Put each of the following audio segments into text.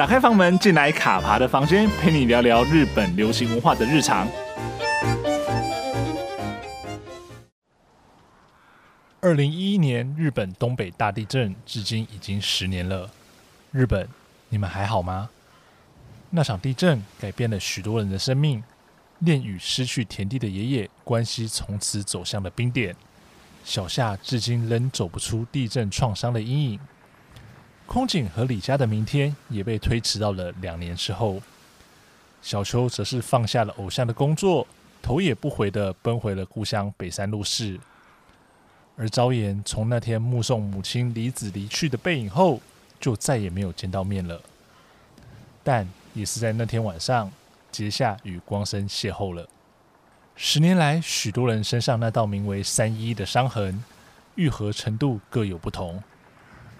打开房门，进来卡爬的房间，陪你聊聊日本流行文化的日常。二零一一年日本东北大地震，至今已经十年了。日本，你们还好吗？那场地震改变了许多人的生命，恋与失去田地的爷爷关系从此走向了冰点。小夏至今仍走不出地震创伤的阴影。空警和李家的明天也被推迟到了两年之后。小秋则是放下了偶像的工作，头也不回地奔回了故乡北山路市。而昭妍从那天目送母亲离子离去的背影后，就再也没有见到面了。但也是在那天晚上，结夏与光生邂逅了。十年来，许多人身上那道名为三一的伤痕，愈合程度各有不同，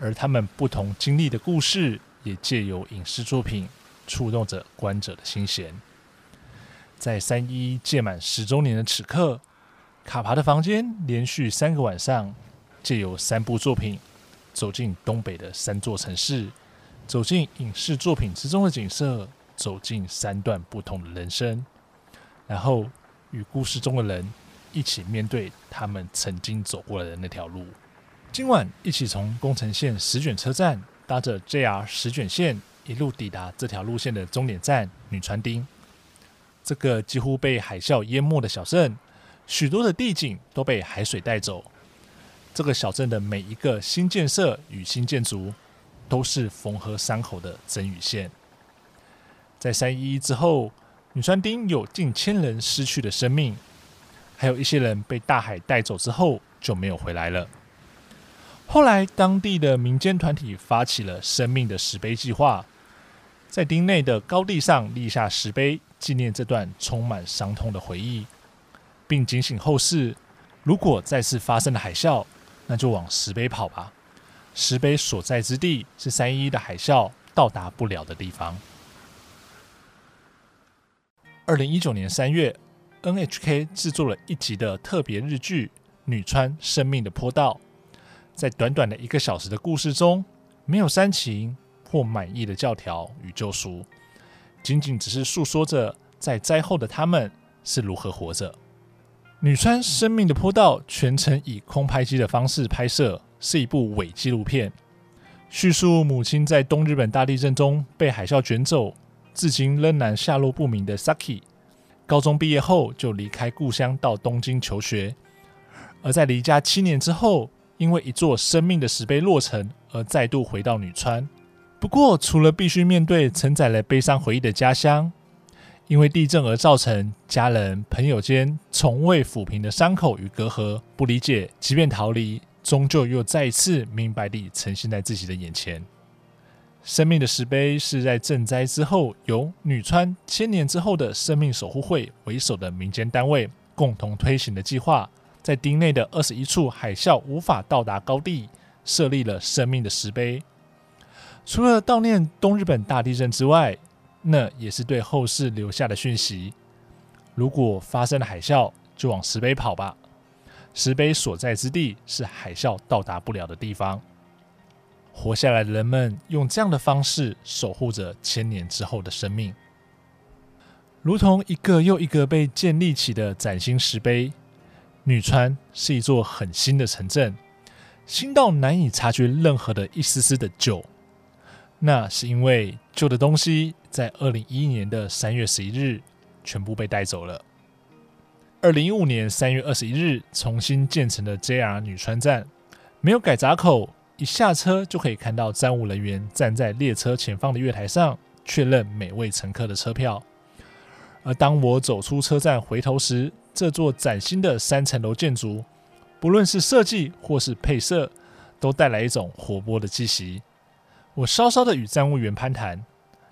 而他们不同经历的故事，也借由影视作品触动着观者的心弦。在三一届满十周年的此刻。卡爬的房间连续三个晚上，借由三部作品，走进东北的三座城市，走进影视作品之中的景色，走进三段不同的人生，然后与故事中的人一起面对他们曾经走过的那条路。今晚一起从宫城县石卷车站搭着 JR 石卷线，一路抵达这条路线的终点站女川町，这个几乎被海啸淹没的小镇。许多的地景都被海水带走。这个小镇的每一个新建设与新建筑，都是缝合伤口的针与线。在三一一之后，女川町有近千人失去了生命，还有一些人被大海带走之后就没有回来了。后来，当地的民间团体发起了“生命的石碑”计划，在町内的高地上立下石碑，纪念这段充满伤痛的回忆。并警醒后世，如果再次发生了海啸，那就往石碑跑吧。石碑所在之地是三一一的海啸到达不了的地方。二零一九年三月，NHK 制作了一集的特别日剧《女川生命的坡道》。在短短的一个小时的故事中，没有煽情或满意的教条与救赎，仅仅只是诉说着在灾后的他们是如何活着。女川生命的坡道全程以空拍机的方式拍摄，是一部伪纪录片，叙述母亲在东日本大地震中被海啸卷走，至今仍然下落不明的 Saki。高中毕业后就离开故乡到东京求学，而在离家七年之后，因为一座生命的石碑落成，而再度回到女川。不过，除了必须面对承载了悲伤回忆的家乡。因为地震而造成家人朋友间从未抚平的伤口与隔阂，不理解，即便逃离，终究又再一次明白地呈现在自己的眼前。生命的石碑是在震灾之后，由女川千年之后的生命守护会为首的民间单位共同推行的计划，在町内的二十一处海啸无法到达高地设立了生命的石碑。除了悼念东日本大地震之外，那也是对后世留下的讯息。如果发生了海啸，就往石碑跑吧。石碑所在之地是海啸到达不了的地方。活下来的人们用这样的方式守护着千年之后的生命，如同一个又一个被建立起的崭新石碑。女川是一座很新的城镇，新到难以察觉任何的一丝丝的旧。那是因为旧的东西在二零一一年的三月十一日全部被带走了。二零一五年三月二十一日重新建成的 JR 女川站没有改闸口，一下车就可以看到站务人员站在列车前方的月台上确认每位乘客的车票。而当我走出车站回头时，这座崭新的三层楼建筑，不论是设计或是配色，都带来一种活泼的气息。我稍稍的与站务员攀谈，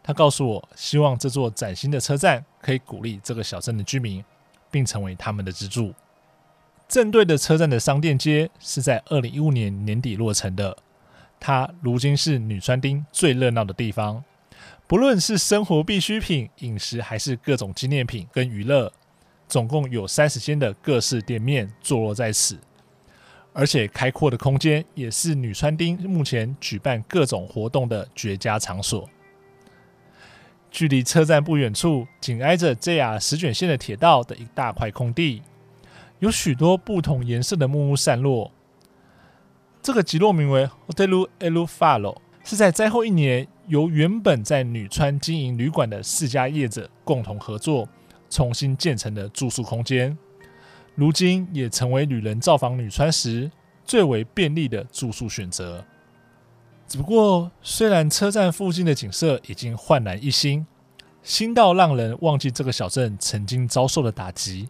他告诉我，希望这座崭新的车站可以鼓励这个小镇的居民，并成为他们的支柱。正对的车站的商店街是在二零一五年年底落成的，它如今是女川町最热闹的地方。不论是生活必需品、饮食，还是各种纪念品跟娱乐，总共有三十间的各式店面坐落在此。而且开阔的空间也是女川町目前举办各种活动的绝佳场所。距离车站不远处，紧挨着 JR 石卷线的铁道的一大块空地，有许多不同颜色的木屋散落。这个集落名为 Hotel El Faro，是在灾后一年，由原本在女川经营旅馆的四家业者共同合作，重新建成的住宿空间。如今也成为旅人造访女川时最为便利的住宿选择。只不过，虽然车站附近的景色已经焕然一新，新到让人忘记这个小镇曾经遭受的打击，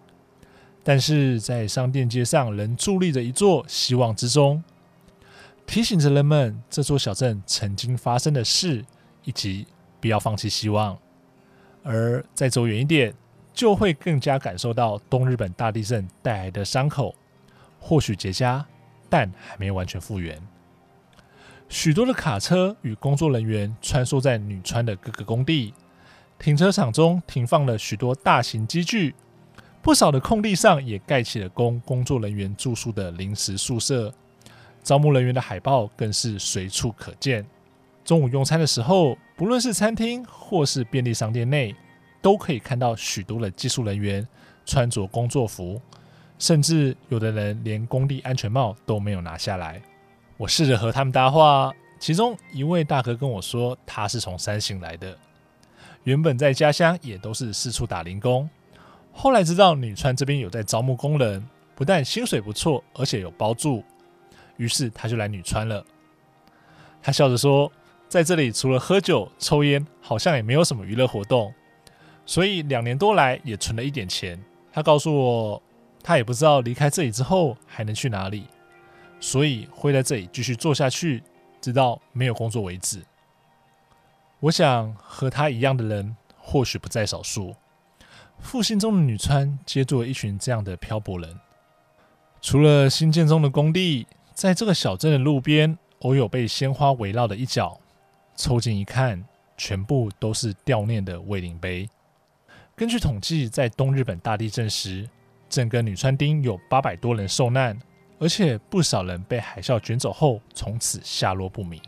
但是在商店街上仍伫立着一座希望之钟，提醒着人们这座小镇曾经发生的事，以及不要放弃希望。而再走远一点，就会更加感受到东日本大地震带来的伤口，或许结痂，但还没完全复原。许多的卡车与工作人员穿梭在女川的各个工地，停车场中停放了许多大型机具，不少的空地上也盖起了供工作人员住宿的临时宿舍，招募人员的海报更是随处可见。中午用餐的时候，不论是餐厅或是便利商店内，都可以看到许多的技术人员穿着工作服，甚至有的人连工地安全帽都没有拿下来。我试着和他们搭话，其中一位大哥跟我说，他是从山形来的，原本在家乡也都是四处打零工，后来知道女川这边有在招募工人，不但薪水不错，而且有包住，于是他就来女川了。他笑着说，在这里除了喝酒抽烟，好像也没有什么娱乐活动，所以两年多来也存了一点钱。他告诉我，他也不知道离开这里之后还能去哪里。所以会在这里继续做下去，直到没有工作为止。我想和他一样的人或许不在少数。复兴中的女川接住了一群这样的漂泊人。除了新建中的工地，在这个小镇的路边，偶有被鲜花围绕的一角。凑近一看，全部都是悼念的慰灵碑。根据统计，在东日本大地震时，整个女川町有八百多人受难。而且不少人被海啸卷走后，从此下落不明。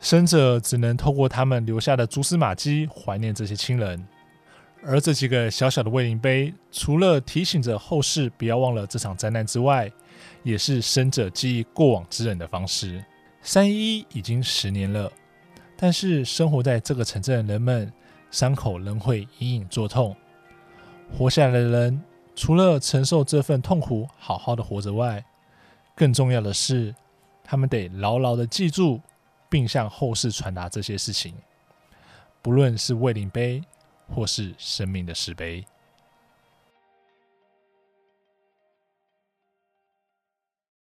生者只能透过他们留下的蛛丝马迹怀念这些亲人。而这几个小小的慰灵碑，除了提醒着后世不要忘了这场灾难之外，也是生者记忆过往之人的方式。三一一已经十年了，但是生活在这个城镇的人们，伤口仍会隐隐作痛。活下来的人。除了承受这份痛苦，好好的活着外，更重要的是，他们得牢牢的记住，并向后世传达这些事情，不论是慰灵碑，或是生命的石碑。